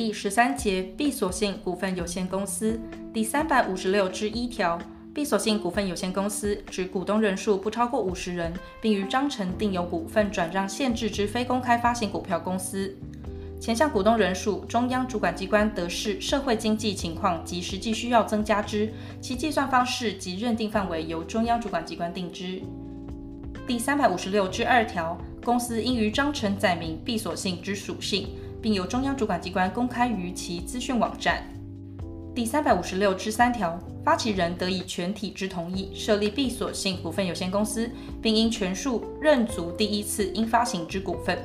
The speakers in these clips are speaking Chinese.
第十三节闭锁性股份有限公司第三百五十六之一条，闭锁性股份有限公司指股东人数不超过五十人，并于章程订有股份转让限制之非公开发行股票公司。前项股东人数，中央主管机关得视社会经济情况及实际需要增加之，其计算方式及认定范围由中央主管机关定之。第三百五十六之二条，公司应于章程载明闭锁性之属性。并由中央主管机关公开于其资讯网站。第三百五十六之三条，发起人得以全体之同意设立闭锁性股份有限公司，并应全数认足第一次应发行之股份。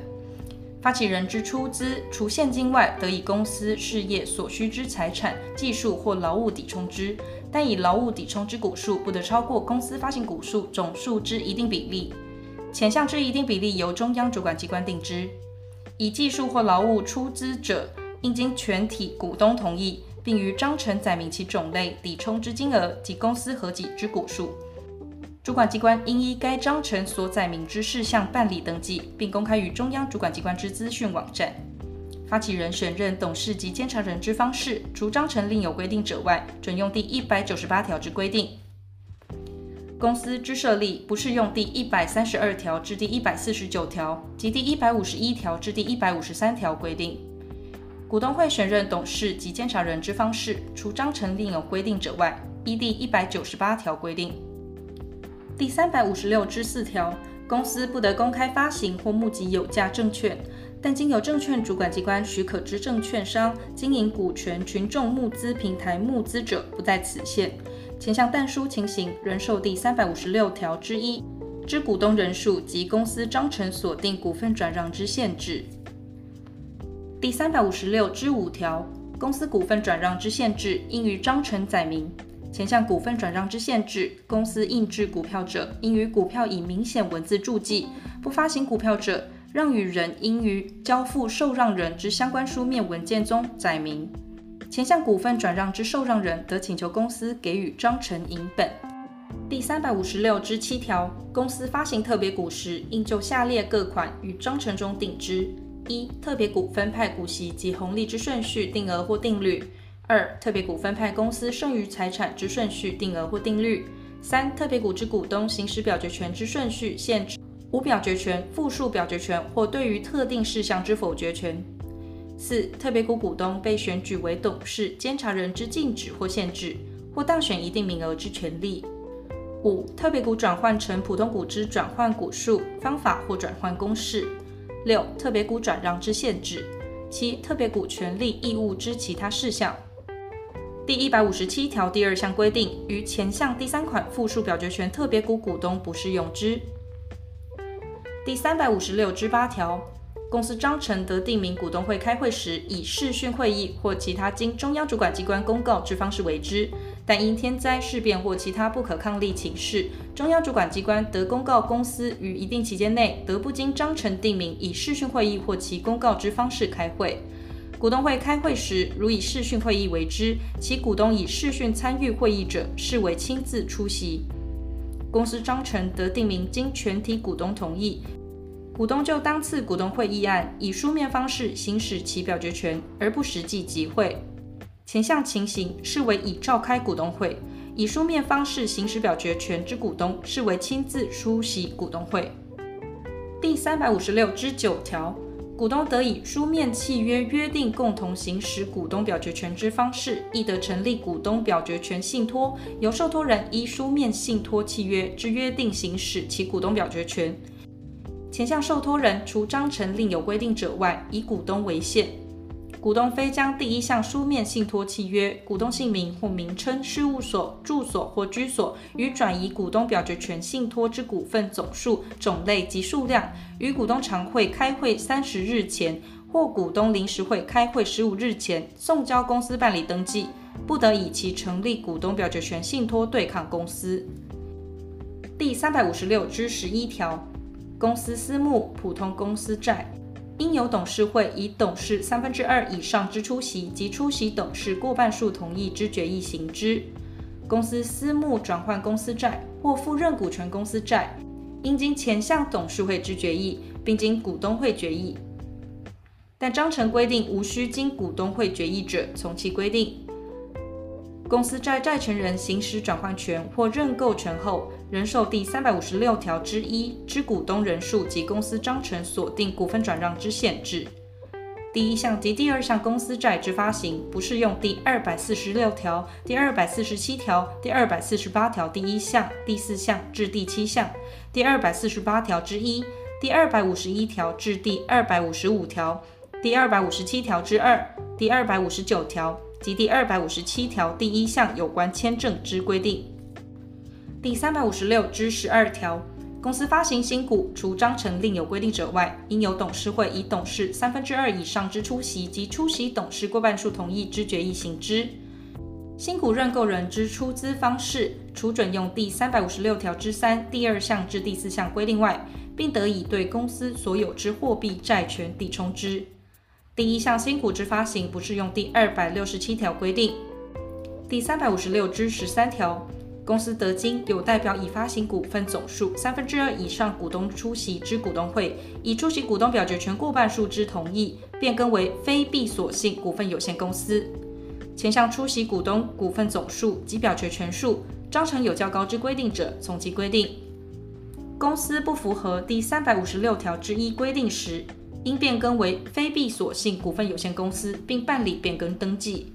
发起人之出资除现金外，得以公司事业所需之财产、技术或劳务抵充之，但以劳务抵充之股数不得超过公司发行股数总数之一定比例。前项之一定比例由中央主管机关定之。以技术或劳务出资者，应经全体股东同意，并于章程载明其种类、抵充之金额及公司合计之股数。主管机关应依该章程所载明之事项办理登记，并公开于中央主管机关之资讯网站。发起人选任董事及监察人之方式，除章程另有规定者外，准用第一百九十八条之规定。公司之设立，不适用第一百三十二条至第一百四十九条及第一百五十一条至第一百五十三条规定。股东会选任董事及监察人之方式，除章程另有规定者外，依第一百九十八条规定。第三百五十六之四条，公司不得公开发行或募集有价证券，但经由证券主管机关许可之证券商经营股权群众募资平台募资者，不在此限。前项但书情形，仍受第三百五十六条之一之股东人数及公司章程所定股份转让之限制。第三百五十六之五条，公司股份转让之限制，应于章程载明。前项股份转让之限制，公司印制股票者，应于股票以明显文字注记；不发行股票者，让与人应于交付受让人之相关书面文件中载明。前项股份转让之受让人得请求公司给予章程影本。第三百五十六之七条，公司发行特别股时，应就下列各款与章程中定之：一、特别股分派股息及红利之顺序、定额或定率；二、特别股分派公司剩余财产之顺序、定额或定率；三、特别股之股东行使表决权之顺序、限制、无表决权、复数表决权或对于特定事项之否决权。四、特别股股东被选举为董事、监察人之禁止或限制，或当选一定名额之权利。五、特别股转换成普通股之转换股数、方法或转换公式。六、特别股转让之限制。七、特别股权利义务之其他事项。第一百五十七条第二项规定，于前项第三款复数表决权特别股股东不适用之。第三百五十六之八条。公司章程得定明股东会开会时以视讯会议或其他经中央主管机关公告之方式为之，但因天灾事变或其他不可抗力情事，中央主管机关得公告公司于一定期间内得不经章程定明以视讯会议或其公告之方式开会。股东会开会时，如以视讯会议为之，其股东以视讯参与会议者，视为亲自出席。公司章程得定明经全体股东同意。股东就当次股东会议案以书面方式行使其表决权，而不实际集会。前项情形视为已召开股东会，以书面方式行使表决权之股东，视为亲自出席股东会。第三百五十六之九条，股东得以书面契约约定共同行使股东表决权之方式，亦得成立股东表决权信托，由受托人依书面信托契约之约定行使其股东表决权。前项受托人除章程另有规定者外，以股东为限。股东非将第一项书面信托契约、股东姓名或名称、事务所、住所或居所与转移股东表决权信托之股份总数、种类及数量，于股东常会开会三十日前或股东临时会开会十五日前送交公司办理登记，不得以其成立股东表决权信托对抗公司。第三百五十六之十一条。公司私募、普通公司债，应由董事会以董事三分之二以上之出席及出席董事过半数同意之决议行之。公司私募转换公司债或复认股权公司债，应经前项董事会之决议，并经股东会决议。但章程规定无需经股东会决议者，从其规定。公司在债权人行使转换权或认购权后，仍受第三百五十六条之一之股东人数及公司章程所定股份转让之限制。第一项及第二项公司债之发行，不适用第二百四十六条、第二百四十七条、第二百四十八条第一项、第四项至第七项、第二百四十八条之一、第二百五十一条至第二百五十五条、第二百五十七条之二、第二百五十九条。及第二百五十七条第一项有关签证之规定。第三百五十六之十二条，公司发行新股，除章程另有规定者外，应由董事会以董事三分之二以上之出席及出席董事过半数同意之决议行之。新股认购人之出资方式，除准用第三百五十六条之三第二项至第四项规定外，并得以对公司所有之货币债权抵充之。第一项新股之发行，不适用第二百六十七条规定。第三百五十六之十三条，公司得经有代表已发行股份总数三分之二以上股东出席之股东会，以出席股东表决权过半数之同意，变更为非闭锁性股份有限公司。前项出席股东股份总数及表决权数，章程有较高之规定者，从其规定。公司不符合第三百五十六条之一规定时，应变更为非闭锁性股份有限公司，并办理变更登记。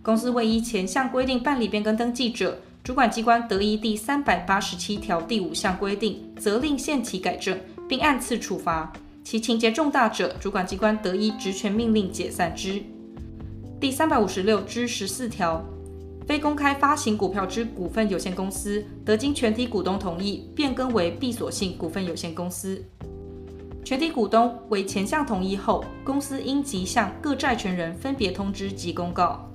公司未依前项规定办理变更登记者，主管机关得依第三百八十七条第五项规定，责令限期改正，并按次处罚。其情节重大者，主管机关得依职权命令解散之。第三百五十六之十四条，非公开发行股票之股份有限公司，得经全体股东同意，变更为闭锁性股份有限公司。全体股东为前项同意后，公司应即向各债权人分别通知及公告。